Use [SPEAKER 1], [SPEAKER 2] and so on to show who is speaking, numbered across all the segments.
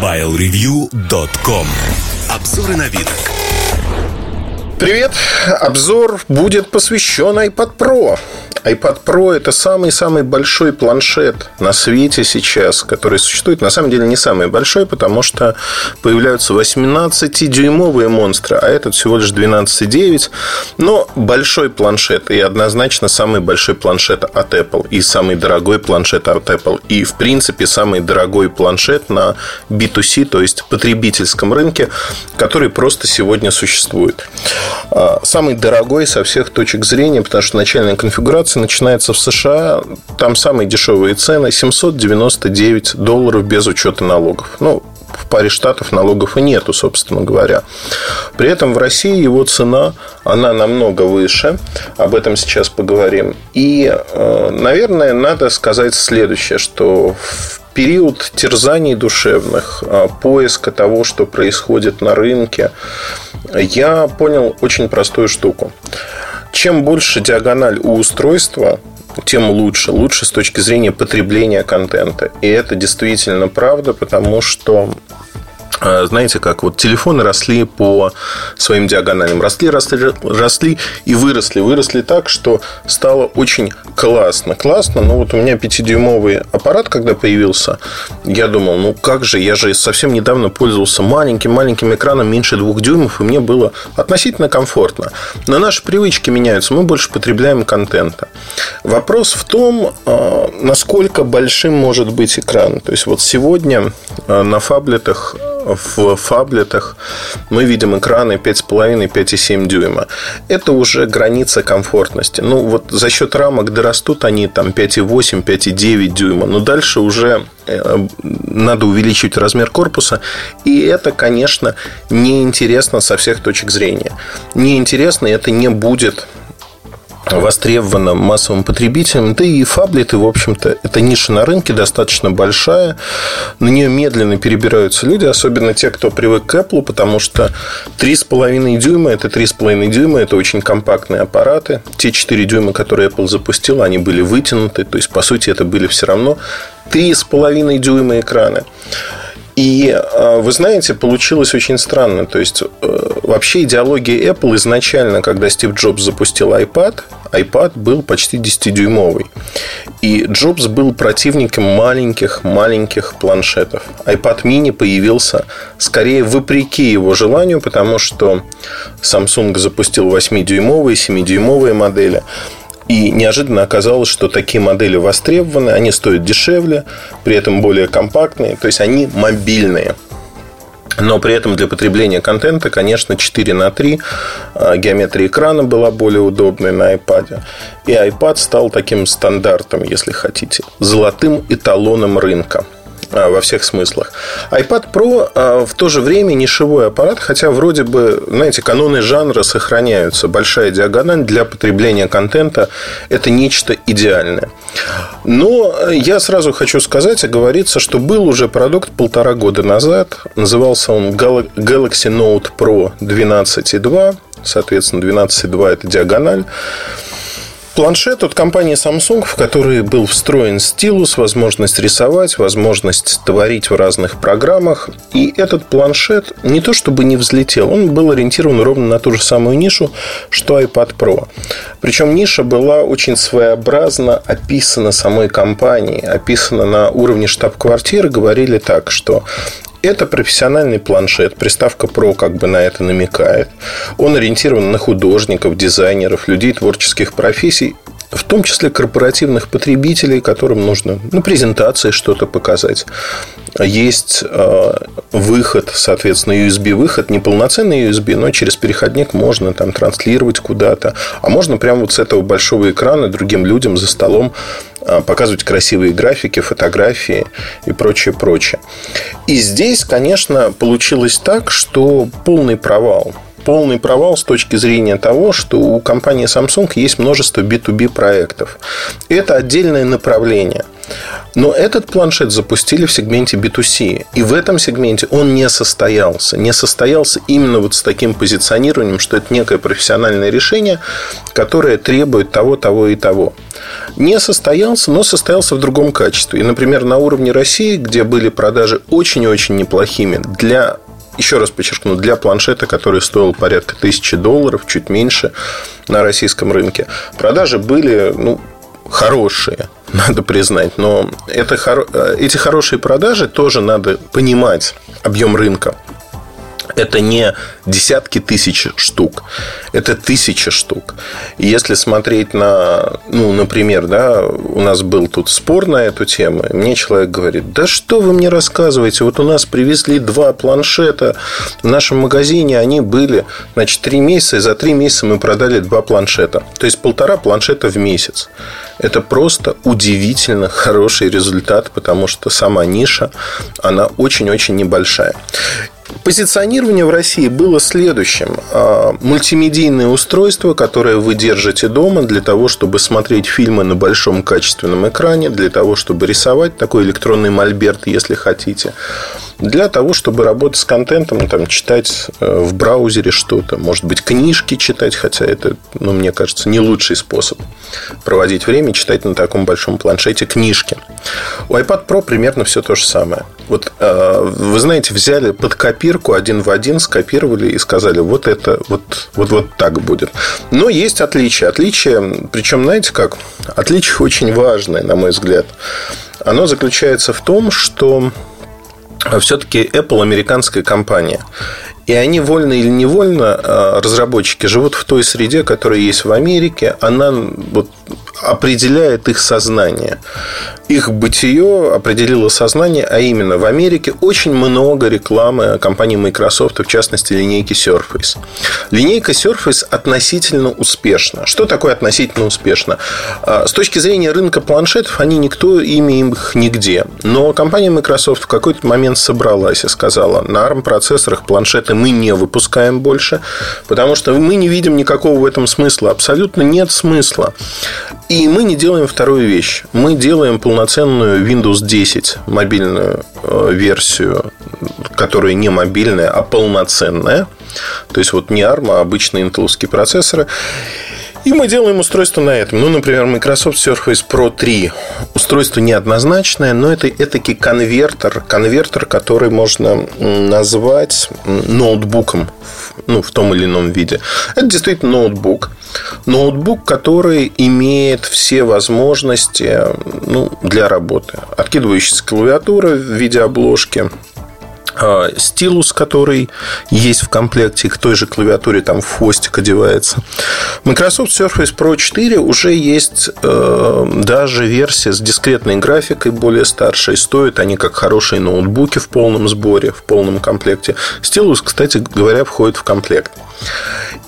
[SPEAKER 1] MobileReview.com Обзоры на вид.
[SPEAKER 2] Привет! Обзор будет посвящен iPad Pro iPad Pro – это самый-самый большой планшет на свете сейчас, который существует. На самом деле не самый большой, потому что появляются 18-дюймовые монстры, а этот всего лишь 12,9. Но большой планшет и однозначно самый большой планшет от Apple и самый дорогой планшет от Apple. И, в принципе, самый дорогой планшет на B2C, то есть потребительском рынке, который просто сегодня существует. А, самый дорогой со всех точек зрения, потому что начальная конфигурация акции начинается в США. Там самые дешевые цены 799 долларов без учета налогов. Ну, в паре штатов налогов и нету, собственно говоря. При этом в России его цена, она намного выше. Об этом сейчас поговорим. И, э, наверное, надо сказать следующее, что в период терзаний душевных, э, поиска того, что происходит на рынке, я понял очень простую штуку чем больше диагональ у устройства, тем лучше. Лучше с точки зрения потребления контента. И это действительно правда, потому что знаете, как вот телефоны росли по своим диагоналям. Росли, росли, росли и выросли. Выросли так, что стало очень классно. Классно, но вот у меня 5-дюймовый аппарат, когда появился, я думал, ну как же, я же совсем недавно пользовался маленьким-маленьким экраном меньше 2 дюймов, и мне было относительно комфортно. Но наши привычки меняются, мы больше потребляем контента. Вопрос в том, а, насколько большим может быть экран. То есть вот сегодня а, на фаблетах в фаблетах мы видим экраны 5,5-5,7 дюйма. Это уже граница комфортности. Ну, вот за счет рамок дорастут они там 5,8, 5,9 дюйма. Но дальше уже э, надо увеличивать размер корпуса. И это, конечно, неинтересно со всех точек зрения. Неинтересно, это не будет востребована массовым потребителем. Да и фаблеты, в общем-то, это ниша на рынке достаточно большая. На нее медленно перебираются люди, особенно те, кто привык к Apple, потому что 3,5 дюйма – это 3,5 дюйма, это очень компактные аппараты. Те 4 дюйма, которые Apple запустил, они были вытянуты, то есть, по сути, это были все равно 3,5 дюйма экраны. И а, вы знаете, получилось очень странно. То есть, э, вообще идеология Apple изначально, когда Стив Джобс запустил iPad, iPad был почти 10-дюймовый. И Джобс был противником маленьких-маленьких планшетов. iPad mini появился скорее вопреки его желанию, потому что Samsung запустил 8-дюймовые, 7-дюймовые модели. И неожиданно оказалось, что такие модели востребованы, они стоят дешевле, при этом более компактные, то есть они мобильные. Но при этом для потребления контента, конечно, 4 на 3 а, геометрия экрана была более удобной на iPad. И iPad стал таким стандартом, если хотите, золотым эталоном рынка. А, во всех смыслах. iPad Pro а, в то же время нишевой аппарат, хотя вроде бы, знаете, каноны жанра сохраняются. Большая диагональ для потребления контента – это нечто идеальное. Но я сразу хочу сказать, оговориться, что был уже продукт полтора года назад. Назывался он Galaxy Note Pro 12.2. Соответственно, 12.2 – это диагональ. Планшет от компании Samsung, в который был встроен стилус, возможность рисовать, возможность творить в разных программах. И этот планшет не то чтобы не взлетел, он был ориентирован ровно на ту же самую нишу, что iPad Pro. Причем ниша была очень своеобразно описана самой компанией, описана на уровне штаб-квартиры. Говорили так, что это профессиональный планшет. Приставка Pro как бы на это намекает. Он ориентирован на художников, дизайнеров, людей творческих профессий в том числе корпоративных потребителей, которым нужно на презентации что-то показать. Есть э, выход, соответственно, USB-выход, не полноценный USB, но через переходник можно там транслировать куда-то. А можно прямо вот с этого большого экрана другим людям за столом э, показывать красивые графики, фотографии и прочее, прочее. И здесь, конечно, получилось так, что полный провал полный провал с точки зрения того, что у компании Samsung есть множество B2B проектов. Это отдельное направление. Но этот планшет запустили в сегменте B2C. И в этом сегменте он не состоялся. Не состоялся именно вот с таким позиционированием, что это некое профессиональное решение, которое требует того, того и того. Не состоялся, но состоялся в другом качестве. И, например, на уровне России, где были продажи очень-очень неплохими для еще раз подчеркну, для планшета, который стоил порядка тысячи долларов, чуть меньше на российском рынке, продажи были ну, хорошие, надо признать. Но это, эти хорошие продажи тоже надо понимать объем рынка это не десятки тысяч штук, это тысячи штук. И если смотреть на, ну, например, да, у нас был тут спор на эту тему, и мне человек говорит, да что вы мне рассказываете, вот у нас привезли два планшета в нашем магазине, они были, значит, три месяца, и за три месяца мы продали два планшета. То есть, полтора планшета в месяц. Это просто удивительно хороший результат, потому что сама ниша, она очень-очень небольшая. Позиционирование в России было следующим. А, мультимедийное устройство, которое вы держите дома для того, чтобы смотреть фильмы на большом качественном экране, для того, чтобы рисовать такой электронный мольберт, если хотите для того, чтобы работать с контентом, там, читать э, в браузере что-то, может быть, книжки читать, хотя это, ну, мне кажется, не лучший способ проводить время, читать на таком большом планшете книжки. У iPad Pro примерно все то же самое. Вот э, вы знаете, взяли под копирку один в один, скопировали и сказали, вот это, вот, вот, вот так будет. Но есть отличия. Отличия, причем, знаете как? Отличие очень важное, на мой взгляд. Оно заключается в том, что все-таки Apple американская компания. И они вольно или невольно, а, разработчики, живут в той среде, которая есть в Америке. Она вот определяет их сознание. Их бытие определило сознание, а именно в Америке очень много рекламы компании Microsoft, в частности линейки Surface. Линейка Surface относительно успешна. Что такое относительно успешно? А, с точки зрения рынка планшетов, они никто, ими их нигде. Но компания Microsoft в какой-то момент собралась и сказала, на ARM-процессорах планшеты мы не выпускаем больше, потому что мы не видим никакого в этом смысла. Абсолютно нет смысла. И мы не делаем вторую вещь. Мы делаем полноценную Windows 10 мобильную э, версию, которая не мобильная, а полноценная. То есть, вот не ARM, а обычные интеловские процессоры. И мы делаем устройство на этом. Ну, например, Microsoft Surface Pro 3. Устройство неоднозначное, но это этакий конвертер, конвертер, который можно назвать ноутбуком ну, в том или ином виде. Это действительно ноутбук. Ноутбук, который имеет все возможности ну, для работы. Откидывающаяся клавиатура в виде обложки, стилус, который есть в комплекте, к той же клавиатуре там в хвостик одевается. Microsoft Surface Pro 4 уже есть э, даже версия с дискретной графикой, более старшей. Стоят они как хорошие ноутбуки в полном сборе, в полном комплекте. Стилус, кстати говоря, входит в комплект.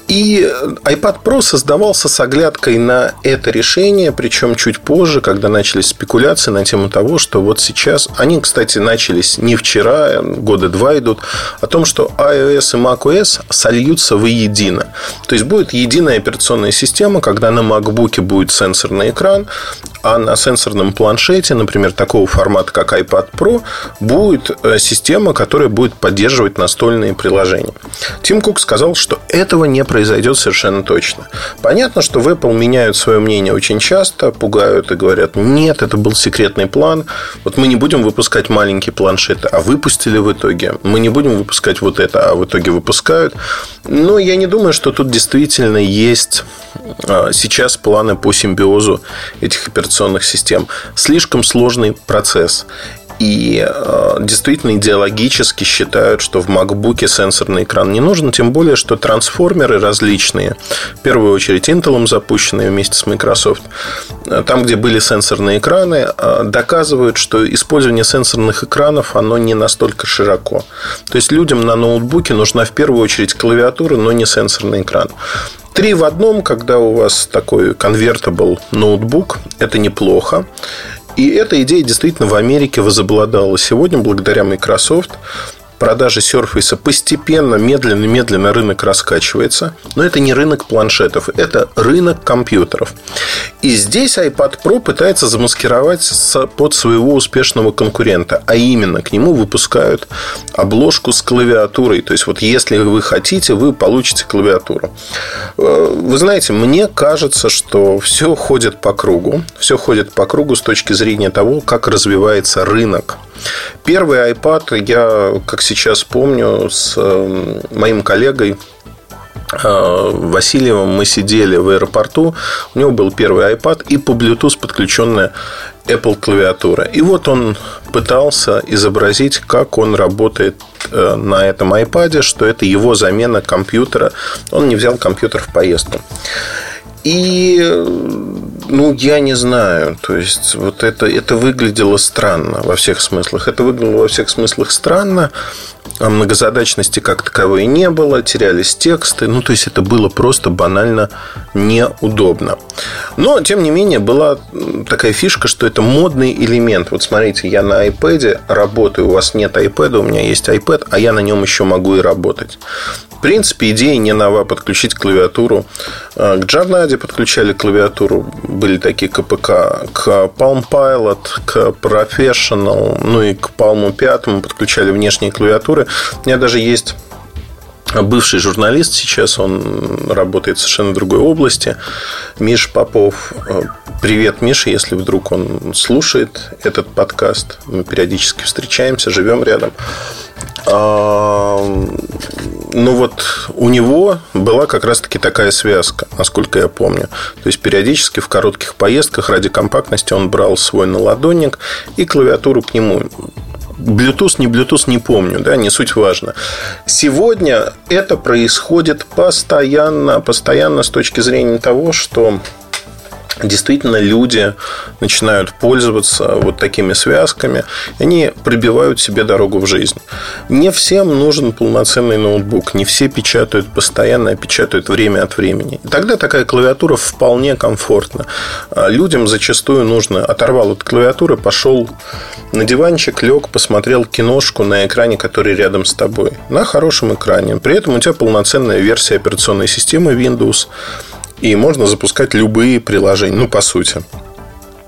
[SPEAKER 2] И iPad Pro создавался с оглядкой на это решение, причем чуть позже, когда начались спекуляции на тему того, что вот сейчас, они, кстати, начались не вчера, года два идут, о том, что iOS и macOS сольются воедино. То есть будет единая операционная система, когда на MacBook будет сенсорный экран, а на сенсорном планшете, например, такого формата, как iPad Pro, будет э, система, которая будет поддерживать настольные приложения. Тим Кук сказал, что этого не произойдет совершенно точно. Понятно, что в Apple меняют свое мнение очень часто, пугают и говорят, нет, это был секретный план, вот мы не будем выпускать маленькие планшеты, а выпустили в итоге. Мы не будем выпускать вот это, а в итоге выпускают. Но я не думаю, что тут действительно есть а, сейчас планы по симбиозу этих операционных систем. Слишком сложный процесс. И э, действительно идеологически считают, что в MacBook сенсорный экран не нужен, тем более, что трансформеры различные, в первую очередь Intel запущенные вместе с Microsoft, э, там, где были сенсорные экраны, э, доказывают, что использование сенсорных экранов, оно не настолько широко. То есть, людям на ноутбуке нужна в первую очередь клавиатура, но не сенсорный экран. Три в одном, когда у вас такой convertible ноутбук, это неплохо. И эта идея действительно в Америке возобладала. Сегодня, благодаря Microsoft, продажи Surface постепенно, медленно-медленно рынок раскачивается. Но это не рынок планшетов, это рынок компьютеров. И здесь iPad Pro пытается замаскировать под своего успешного конкурента. А именно, к нему выпускают обложку с клавиатурой. То есть, вот если вы хотите, вы получите клавиатуру. Э, вы знаете, мне кажется, что все ходит по кругу. Все ходит по кругу с точки зрения того, как развивается рынок. Первый iPad я, как сейчас помню, с э, моим коллегой э, Васильевым мы сидели в аэропорту, у него был первый iPad и по Bluetooth подключенная Apple клавиатура. И вот он пытался изобразить, как он работает э, на этом iPad, что это его замена компьютера. Он не взял компьютер в поездку. И, ну, я не знаю. То есть, вот это, это выглядело странно во всех смыслах. Это выглядело во всех смыслах странно. А многозадачности как таковой не было, терялись тексты. Ну, то есть, это было просто банально неудобно. Но, тем не менее, была такая фишка, что это модный элемент. Вот смотрите, я на iPad работаю, у вас нет iPad, у меня есть iPad, а я на нем еще могу и работать. В принципе, идея не нова подключить клавиатуру. К Джарнаде подключали клавиатуру, были такие КПК. К Palm Pilot, к Professional, ну и к Palm 5 подключали внешние клавиатуры. У меня даже есть бывший журналист, сейчас он работает в совершенно другой области. Миш Попов. Привет, Миша, если вдруг он слушает этот подкаст. Мы периодически встречаемся, живем рядом. Ну вот у него была как раз-таки такая связка, насколько я помню. То есть периодически в коротких поездках ради компактности он брал свой наладонник и клавиатуру к нему. Bluetooth, не Bluetooth, не помню, да, не суть важно. Сегодня это происходит постоянно, постоянно с точки зрения того, что действительно люди начинают пользоваться вот такими связками, они пробивают себе дорогу в жизнь. Не всем нужен полноценный ноутбук, не все печатают постоянно, а печатают время от времени. И тогда такая клавиатура вполне комфортна. А людям зачастую нужно оторвал от клавиатуры, пошел на диванчик, лег, посмотрел киношку на экране, который рядом с тобой, на хорошем экране. При этом у тебя полноценная версия операционной системы Windows, и можно запускать любые приложения, ну, по сути.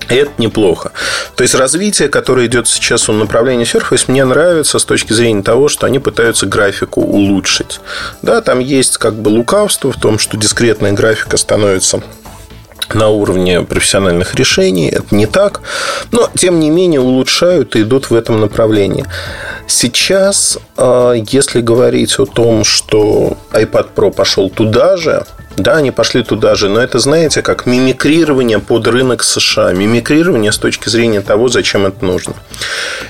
[SPEAKER 2] И это неплохо. То есть развитие, которое идет сейчас в направлении Surface, мне нравится с точки зрения того, что они пытаются графику улучшить. Да, там есть как бы лукавство в том, что дискретная графика становится на уровне профессиональных решений. Это не так. Но, тем не менее, улучшают и идут в этом направлении. Сейчас, а, если говорить о том, что iPad Pro пошел туда же, да, они пошли туда же, но это, знаете, как мимикрирование под рынок США. Мимикрирование с точки зрения того, зачем это нужно.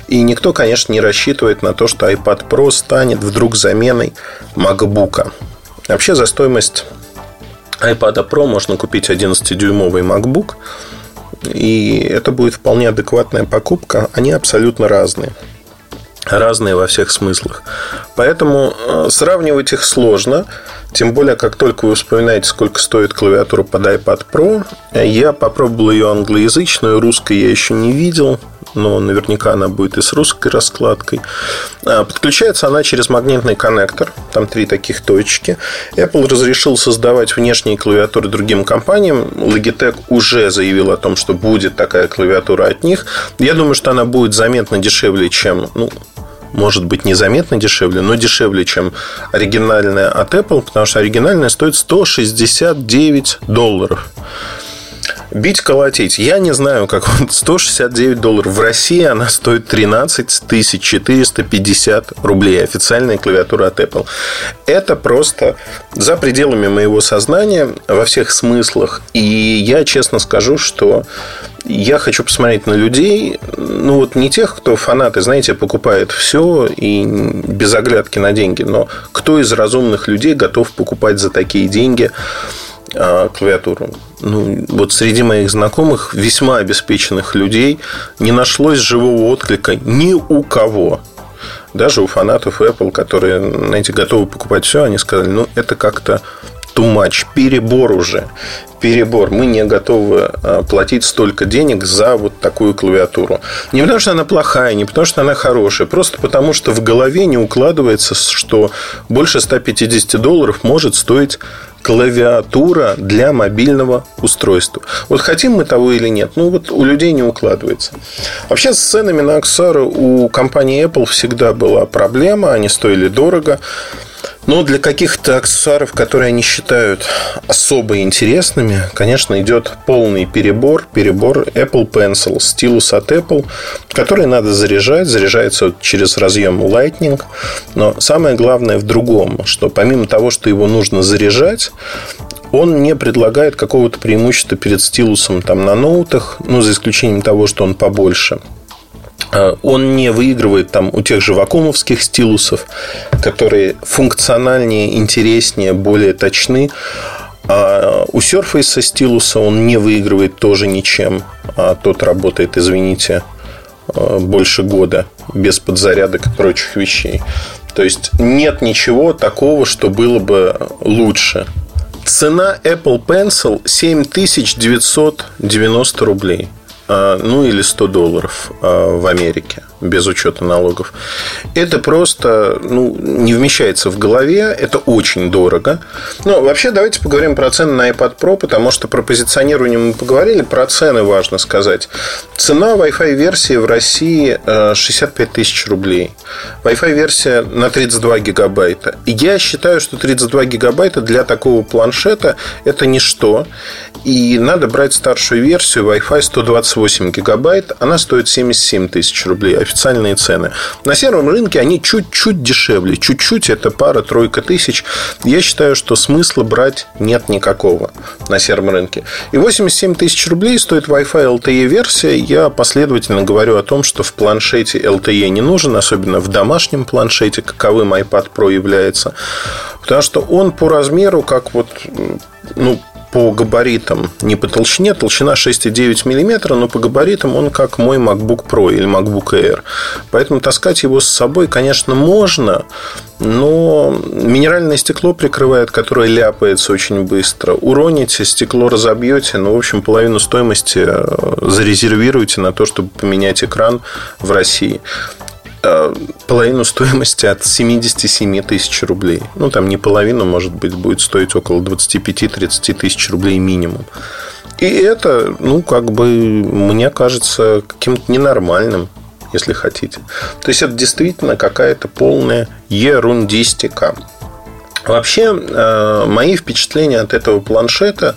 [SPEAKER 2] И никто, конечно, не рассчитывает на то, что iPad Pro станет вдруг заменой MacBook. Вообще за стоимость iPad Pro можно купить 11-дюймовый MacBook. И это будет вполне адекватная покупка. Они абсолютно разные разные во всех смыслах. Поэтому э, сравнивать их сложно. Тем более, как только вы вспоминаете, сколько стоит клавиатура под iPad Pro, я попробовал ее англоязычную, русской я еще не видел, но наверняка она будет и с русской раскладкой. А, подключается она через магнитный коннектор, там три таких точки. Apple разрешил создавать внешние клавиатуры другим компаниям. Logitech уже заявил о том, что будет такая клавиатура от них. Я думаю, что она будет заметно дешевле, чем ну, может быть незаметно дешевле, но дешевле, чем оригинальная от Apple, потому что оригинальная стоит 169 долларов. Бить, колотить. Я не знаю, как он. 169 долларов. В России она стоит 13 450 рублей. Официальная клавиатура от Apple. Это просто за пределами моего сознания во всех смыслах. И я честно скажу, что я хочу посмотреть на людей, ну вот не тех, кто фанаты, знаете, покупает все и без оглядки на деньги, но кто из разумных людей готов покупать за такие деньги а, клавиатуру. Ну, вот среди моих знакомых, весьма обеспеченных людей, не нашлось живого отклика ни у кого. Даже у фанатов Apple, которые, знаете, готовы покупать все, они сказали, ну, это как-то too much, перебор уже. Перебор. Мы не готовы э, платить столько денег за вот такую клавиатуру. Не потому, что она плохая, не потому, что она хорошая, просто потому, что в голове не укладывается, что больше 150 долларов может стоить клавиатура для мобильного устройства. Вот хотим мы того или нет, ну вот у людей не укладывается. Вообще с ценами на аксессуары у компании Apple всегда была проблема, они стоили дорого. Но для каких-то аксессуаров, которые они считают особо интересными, конечно, идет полный перебор. Перебор Apple Pencil, стилус от Apple, который надо заряжать. Заряжается через разъем Lightning. Но самое главное в другом, что помимо того, что его нужно заряжать, он не предлагает какого-то преимущества перед стилусом там, на ноутах, ну, за исключением того, что он побольше – он не выигрывает там у тех же вакуумовских стилусов, которые функциональнее, интереснее, более точны. А у Surface стилуса он не выигрывает тоже ничем. А тот работает, извините, э, больше года без подзарядок и прочих вещей. То есть нет ничего такого, что было бы лучше. Цена Apple Pencil 7990 рублей. А, ну или 100 долларов а, в Америке без учета налогов. Это просто ну, не вмещается в голове, это очень дорого. Но вообще давайте поговорим про цены на iPad Pro, потому что про позиционирование мы поговорили, про цены важно сказать. Цена Wi-Fi версии в России 65 э, тысяч рублей. Wi-Fi версия на 32 гигабайта. Я считаю, что 32 гигабайта для такого планшета это ничто. И надо брать старшую версию Wi-Fi 128 гигабайт. Она стоит 77 тысяч рублей официальные цены. На сером рынке они чуть-чуть дешевле. Чуть-чуть это пара-тройка тысяч. Я считаю, что смысла брать нет никакого на сером рынке. И 87 тысяч рублей стоит Wi-Fi LTE версия. Я последовательно говорю о том, что в планшете LTE не нужен, особенно в домашнем планшете, каковым iPad Pro является. Потому что он по размеру, как вот ну, по габаритам, не по толщине, толщина 6,9 мм, но по габаритам он как мой MacBook Pro или MacBook Air. Поэтому таскать его с собой, конечно, можно, но минеральное стекло прикрывает, которое ляпается очень быстро. Уроните, стекло разобьете, ну, в общем, половину стоимости э, зарезервируйте на то, чтобы поменять экран в России. Э, половину стоимости от 77 тысяч рублей. Ну, там не половину, может быть, будет стоить около 25-30 тысяч рублей минимум. И это, ну, как бы, мне кажется, каким-то ненормальным, если хотите. То есть, это действительно какая-то полная ерундистика. Вообще, э, мои впечатления от этого планшета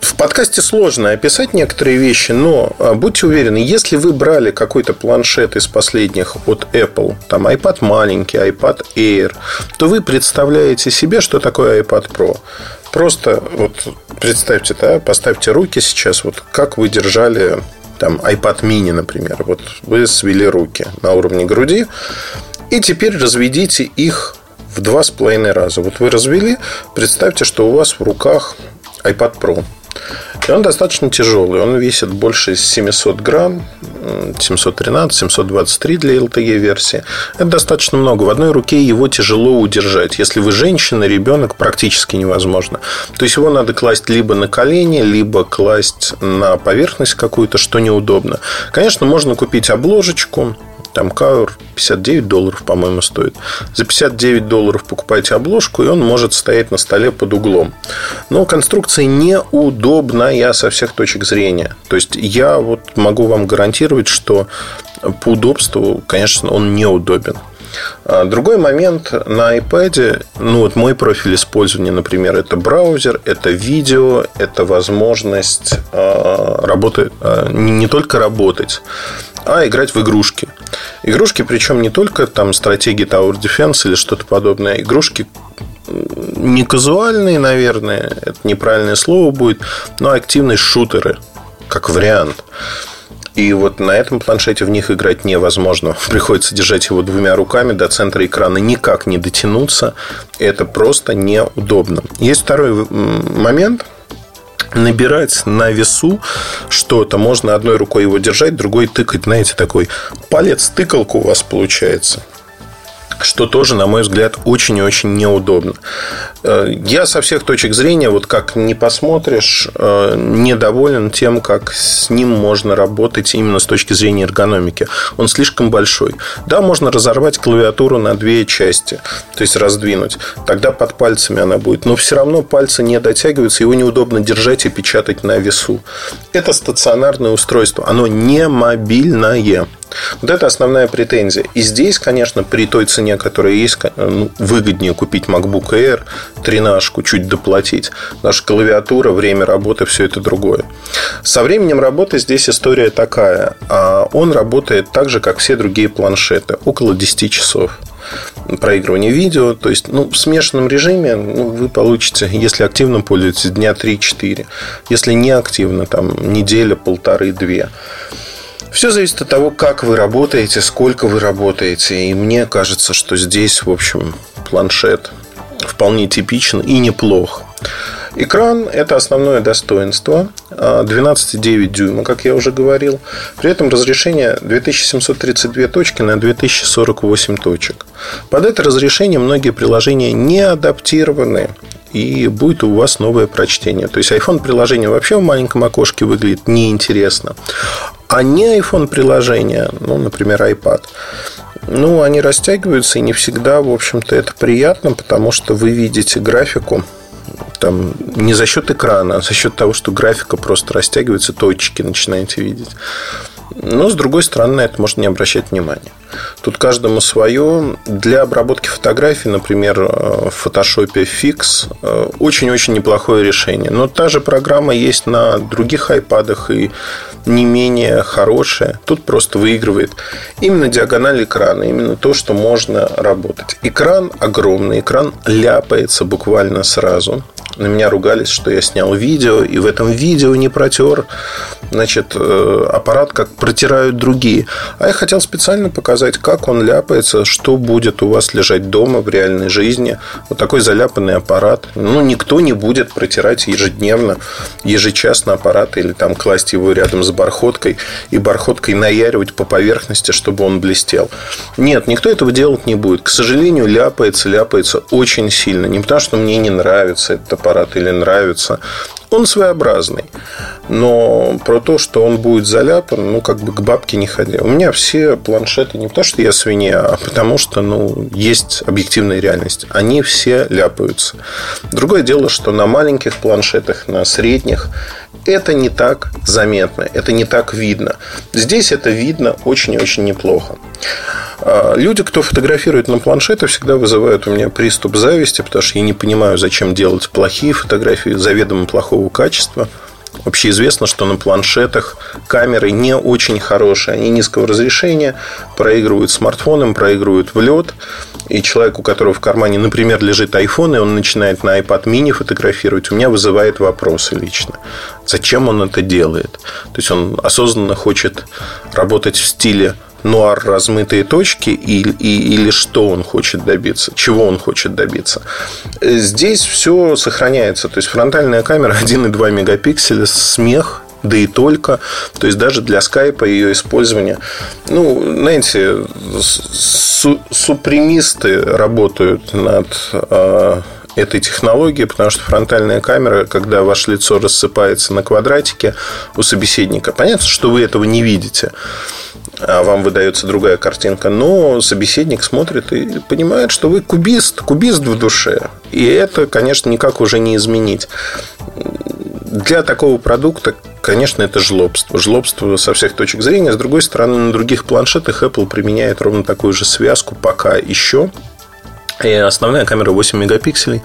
[SPEAKER 2] в подкасте сложно описать некоторые вещи, но а, будьте уверены, если вы брали какой-то планшет из последних от Apple, там iPad маленький, iPad Air, то вы представляете себе, что такое iPad Pro. Просто вот представьте, да, поставьте руки сейчас, вот как вы держали там iPad mini, например. Вот вы свели руки на уровне груди, и теперь разведите их в два с половиной раза. Вот вы развели, представьте, что у вас в руках iPad Pro. И он достаточно тяжелый. Он весит больше 700 грамм, 713, 723 для LTE версии. Это достаточно много. В одной руке его тяжело удержать. Если вы женщина, ребенок, практически невозможно. То есть его надо класть либо на колени, либо класть на поверхность какую-то, что неудобно. Конечно, можно купить обложечку, там каур 59 долларов, по-моему, стоит. За 59 долларов покупаете обложку, и он может стоять на столе под углом. Но конструкция неудобная со всех точек зрения. То есть, я вот могу вам гарантировать, что по удобству, конечно, он неудобен. А другой момент на iPad, ну вот мой профиль использования, например, это браузер, это видео, это возможность э, работать, э, не только работать, а играть в игрушки. Игрушки, причем не только там стратегии Tower Defense или что-то подобное, игрушки не казуальные, наверное, это неправильное слово будет, но активные шутеры, как вариант. И вот на этом планшете в них играть невозможно. Приходится держать его двумя руками, до центра экрана никак не дотянуться. Это просто неудобно. Есть второй момент – набирать на весу что-то. Можно одной рукой его держать, другой тыкать. Знаете, такой палец-тыкалка у вас получается. Что тоже, на мой взгляд, очень и очень неудобно. Э, я со всех точек зрения, вот как не посмотришь, э, недоволен тем, как с ним можно работать именно с точки зрения эргономики. Он слишком большой. Да, можно разорвать клавиатуру на две части, то есть раздвинуть. Тогда под пальцами она будет. Но все равно пальцы не дотягиваются, его неудобно держать и печатать на весу. Это стационарное устройство. Оно не мобильное. Вот это основная претензия. И здесь, конечно, при той цене, которая есть, ну, выгоднее купить MacBook Air, тренажку, чуть доплатить. Наша клавиатура, время работы, все это другое. Со временем работы здесь история такая. А он работает так же, как все другие планшеты. Около 10 часов проигрывание видео. То есть, ну, в смешанном режиме ну, вы получите, если активно пользуетесь, дня 3-4. Если не активно, там, неделя, полторы, две. Все зависит от того, как вы работаете, сколько вы работаете. И мне кажется, что здесь, в общем, планшет вполне типичен и неплох. Экран – это основное достоинство. 12,9 дюйма, как я уже говорил. При этом разрешение 2732 точки на 2048 точек. Под это разрешение многие приложения не адаптированы и будет у вас новое прочтение. То есть iPhone приложение вообще в маленьком окошке выглядит неинтересно. А не iPhone приложения, ну, например, iPad, ну, они растягиваются, и не всегда, в общем-то, это приятно, потому что вы видите графику там не за счет экрана, а за счет того, что графика просто растягивается, точки начинаете видеть. Но, с другой стороны, на это можно не обращать внимания. Тут каждому свое. Для обработки фотографий, например, в Photoshop Fix э, очень-очень неплохое решение. Но та же программа есть на других айпадах и не менее хорошая. Тут просто выигрывает именно диагональ экрана, именно то, что можно работать. Экран огромный, экран ляпается буквально сразу. На меня ругались, что я снял видео, и в этом видео не протер значит, э, аппарат, как протирают другие. А я хотел специально показать, как он ляпается, что будет у вас лежать дома в реальной жизни. Вот такой заляпанный аппарат. Ну, никто не будет протирать ежедневно, ежечасно аппарат или там класть его рядом с бархоткой и бархоткой наяривать по поверхности, чтобы он блестел. Нет, никто этого делать не будет. К сожалению, ляпается, ляпается очень сильно. Не потому, что мне не нравится этот аппарат или нравится, он своеобразный. Но про то, что он будет заляпан, ну, как бы к бабке не ходи. У меня все планшеты не потому, что я свинья, а потому что, ну, есть объективная реальность. Они все ляпаются. Другое дело, что на маленьких планшетах, на средних, это не так заметно, это не так видно. Здесь это видно очень и очень неплохо. А, люди, кто фотографирует на планшетах, всегда вызывают у меня приступ зависти, потому что я не понимаю, зачем делать плохие фотографии заведомо плохого качества. Вообще известно, что на планшетах камеры не очень хорошие. Они низкого разрешения, проигрывают смартфоном, проигрывают в лед. И человек, у которого в кармане, например, лежит iPhone, и он начинает на iPad mini фотографировать, у меня вызывает вопросы лично. Зачем он это делает? То есть он осознанно хочет работать в стиле нуар размытые точки или, или что он хочет добиться, чего он хочет добиться. Здесь все сохраняется. То есть фронтальная камера 1,2 мегапикселя, смех, да и только. То есть даже для скайпа ее использование. Ну, знаете, су- супремисты работают над э, этой технологии, потому что фронтальная камера, когда ваше лицо рассыпается на квадратике у собеседника, понятно, что вы этого не видите а вам выдается другая картинка, но собеседник смотрит и понимает, что вы кубист, кубист в душе. И это, конечно, никак уже не изменить. Для такого продукта, конечно, это жлобство. Жлобство со всех точек зрения. С другой стороны, на других планшетах Apple применяет ровно такую же связку пока еще – и основная камера 8 мегапикселей,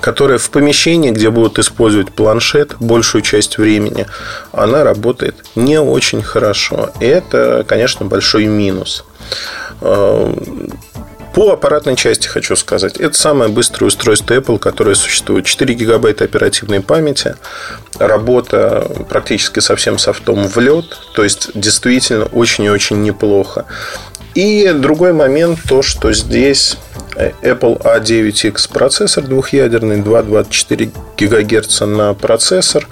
[SPEAKER 2] которая в помещении, где будут использовать планшет большую часть времени, она работает не очень хорошо. И это, конечно, большой минус. Э, по аппаратной части хочу сказать. Это самое быстрое устройство Apple, которое существует. 4 гигабайта оперативной памяти. Работа практически совсем софтом в лед. То есть, действительно очень и очень неплохо. И другой момент, то, что здесь Apple A9X процессор двухъядерный, 2,24 ГГц на процессор.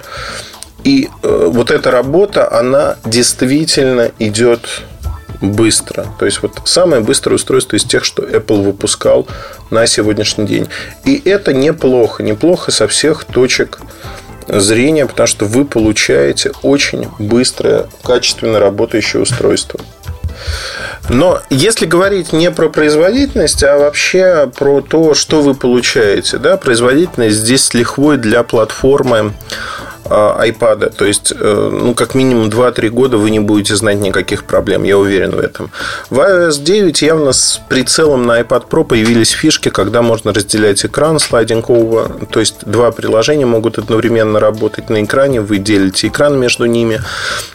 [SPEAKER 2] И э, вот эта работа, она действительно идет быстро. То есть, вот самое быстрое устройство из тех, что Apple выпускал на сегодняшний день. И это неплохо. Неплохо со всех точек зрения, потому что вы получаете очень быстрое, качественно работающее устройство. Но если говорить не про производительность, а вообще про то, что вы получаете, да, производительность здесь с лихвой для платформы iPad. То есть, э, ну, как минимум 2-3 года вы не будете знать никаких проблем, я уверен в этом. В iOS 9 явно с прицелом на iPad Pro появились фишки, когда можно разделять экран слайдинг over. То есть, два приложения могут одновременно работать на экране, вы делите экран между ними.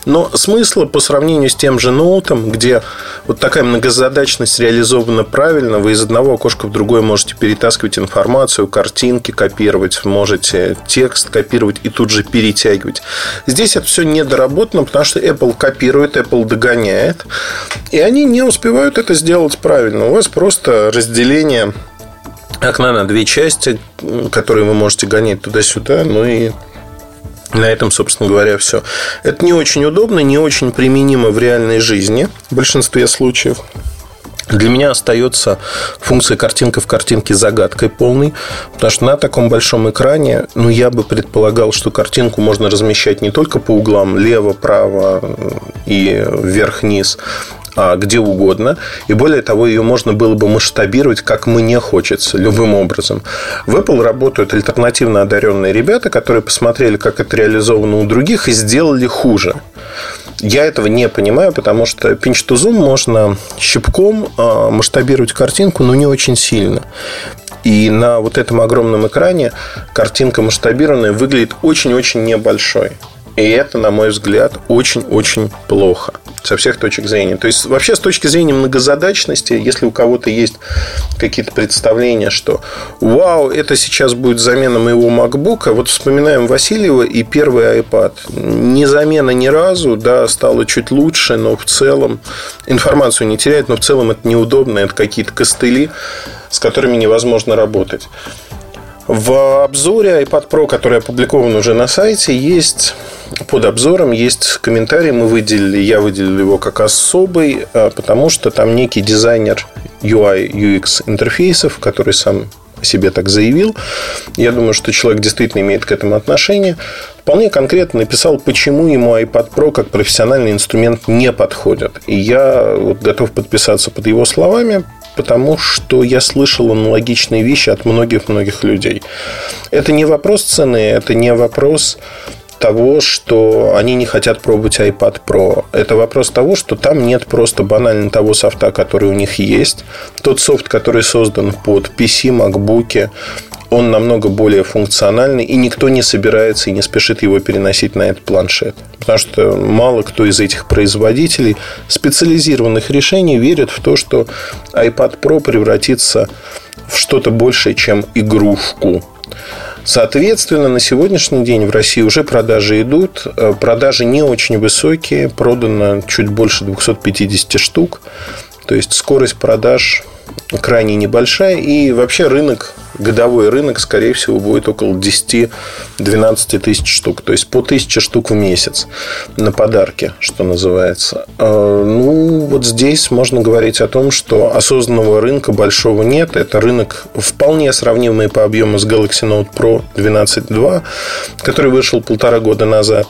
[SPEAKER 2] Но смысла по сравнению с тем же ноутом, где вот такая многозадачность реализована правильно, вы из одного окошка в другое можете перетаскивать информацию, картинки копировать, можете текст копировать и тут же перейти перетягивать. Здесь это все недоработано, потому что Apple копирует, Apple догоняет. И они не успевают это сделать правильно. У вас просто разделение окна на две части, которые вы можете гонять туда-сюда, ну и на этом, собственно говоря, все. Это не очень удобно, не очень применимо в реальной жизни в большинстве случаев. Для меня остается функция картинка в картинке загадкой полной, потому что на таком большом экране, ну, я бы предполагал, что картинку можно размещать не только по углам лево, право и вверх-вниз, а где угодно. И более того, ее можно было бы масштабировать, как мне хочется, любым образом. В Apple работают альтернативно одаренные ребята, которые посмотрели, как это реализовано у других, и сделали хуже. Я этого не понимаю, потому что pinch to zoom можно щипком а, масштабировать картинку, но не очень сильно. И на вот этом огромном экране картинка масштабированная выглядит очень-очень небольшой. И это, на мой взгляд, очень-очень плохо со всех точек зрения. То есть, вообще, с точки зрения многозадачности, если у кого-то есть какие-то представления, что вау, это сейчас будет замена моего MacBook, вот вспоминаем Васильева и первый iPad. Не замена ни разу, да, стало чуть лучше, но в целом информацию не теряет, но в целом это неудобно, это какие-то костыли, с которыми невозможно работать. В обзоре iPad Pro, который опубликован уже на сайте, есть под обзором есть комментарий, мы выделили, я выделил его как особый, а, потому что там некий дизайнер UI, UX интерфейсов, который сам себе так заявил. Я думаю, что человек действительно имеет к этому отношение. Вполне конкретно написал, почему ему iPad Pro как профессиональный инструмент не подходит. И я вот готов подписаться под его словами, потому что я слышал аналогичные вещи от многих-многих людей. Это не вопрос цены, это не вопрос того, что они не хотят пробовать iPad Pro. Это вопрос того, что там нет просто банально того софта, который у них есть. Тот софт, который создан под PC, MacBook, он намного более функциональный, и никто не собирается и не спешит его переносить на этот планшет. Потому что мало кто из этих производителей специализированных решений верит в то, что iPad Pro превратится в что-то большее, чем игрушку. Соответственно, на сегодняшний день в России уже продажи идут. Э, продажи не очень высокие. Продано чуть больше 250 штук. То есть скорость продаж крайне небольшая. И вообще рынок, годовой рынок, скорее всего, будет около 10-12 тысяч штук. То есть по 1000 штук в месяц на подарки, что называется. А, ну, вот здесь можно говорить о том, что осознанного рынка большого нет. Это рынок вполне сравнимый по объему с Galaxy Note Pro 12.2, который вышел полтора года назад.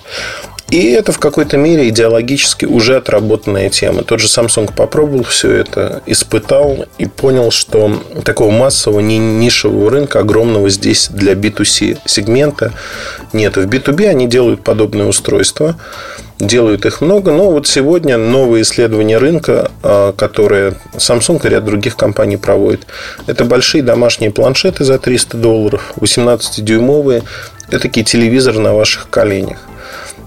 [SPEAKER 2] И это в какой-то мере идеологически уже отработанная тема. Тот же Samsung попробовал все это, испытал и понял, что такого массового, не нишевого рынка, огромного здесь для B2C сегмента нет. В B2B они делают подобные устройства, делают их много, но вот сегодня новые исследования рынка, а, которые Samsung и ряд других компаний проводят, это большие домашние планшеты за 300 долларов, 18-дюймовые, это такие телевизор на ваших коленях.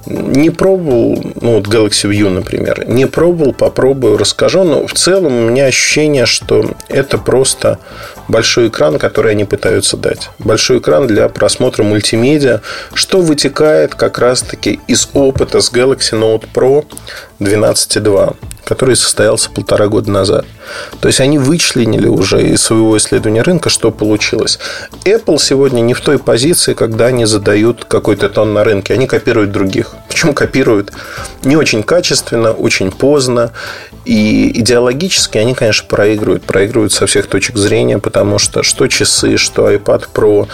[SPEAKER 2] Не пробовал, ну вот Galaxy View, например, не пробовал, попробую, расскажу, но в целом у меня ощущение, что это просто большой экран, который они пытаются дать. Большой экран для просмотра мультимедиа, что вытекает как раз-таки из опыта с Galaxy Note Pro 12.2, который состоялся полтора года назад. То есть они вычленили уже из своего исследования рынка, что получилось. Apple сегодня не в той позиции, когда они задают какой-то тон на рынке. Они копируют других. Почему копируют? Не очень качественно, очень поздно. И идеологически они, конечно, проигрывают. Проигрывают со всех точек зрения, потому что что часы, что iPad Pro,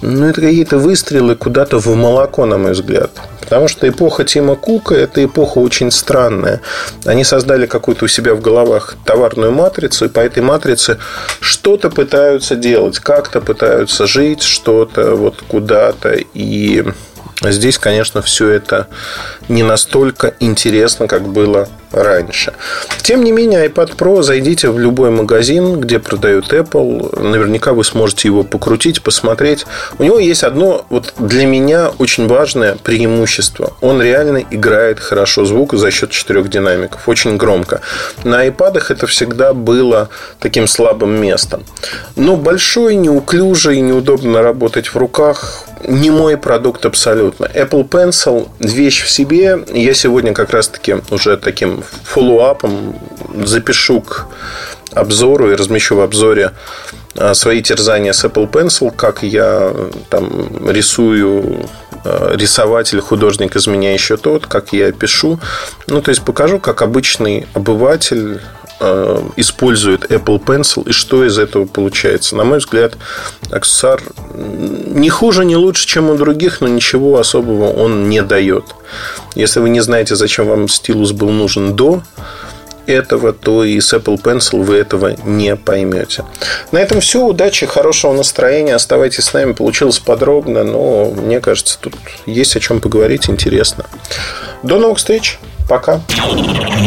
[SPEAKER 2] ну, это какие-то выстрелы куда-то в молоко, на мой взгляд. Потому что эпоха Тима Кука – это эпоха очень странная. Они создали какую-то у себя в головах товарную матрицу, и по этой матрице что-то пытаются делать, как-то пытаются жить, что-то вот куда-то. И здесь, конечно, все это не настолько интересно, как было раньше. Тем не менее, iPad Pro зайдите в любой магазин, где продают Apple. Наверняка вы сможете его покрутить, посмотреть. У него есть одно вот для меня очень важное преимущество. Он реально играет хорошо звук за счет четырех динамиков. Очень громко. На iPad это всегда было таким слабым местом. Но большой, неуклюжий, неудобно работать в руках не мой продукт абсолютно. Apple Pencil – вещь в себе. Я сегодня как раз-таки уже таким фоллоуапом запишу к обзору и размещу в обзоре а, свои терзания с Apple Pencil, как я там рисую а, рисователь, художник из меня еще тот, как я пишу. Ну, то есть покажу, как обычный обыватель использует Apple Pencil и что из этого получается. На мой взгляд, аксессуар не хуже, не лучше, чем у других, но ничего особого он не дает. Если вы не знаете, зачем вам стилус был нужен до этого, то и с Apple Pencil вы этого не поймете. На этом все. Удачи, хорошего настроения. Оставайтесь с нами. Получилось подробно, но мне кажется, тут есть о чем поговорить. Интересно. До новых встреч. Пока.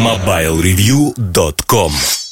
[SPEAKER 1] MobileReview.com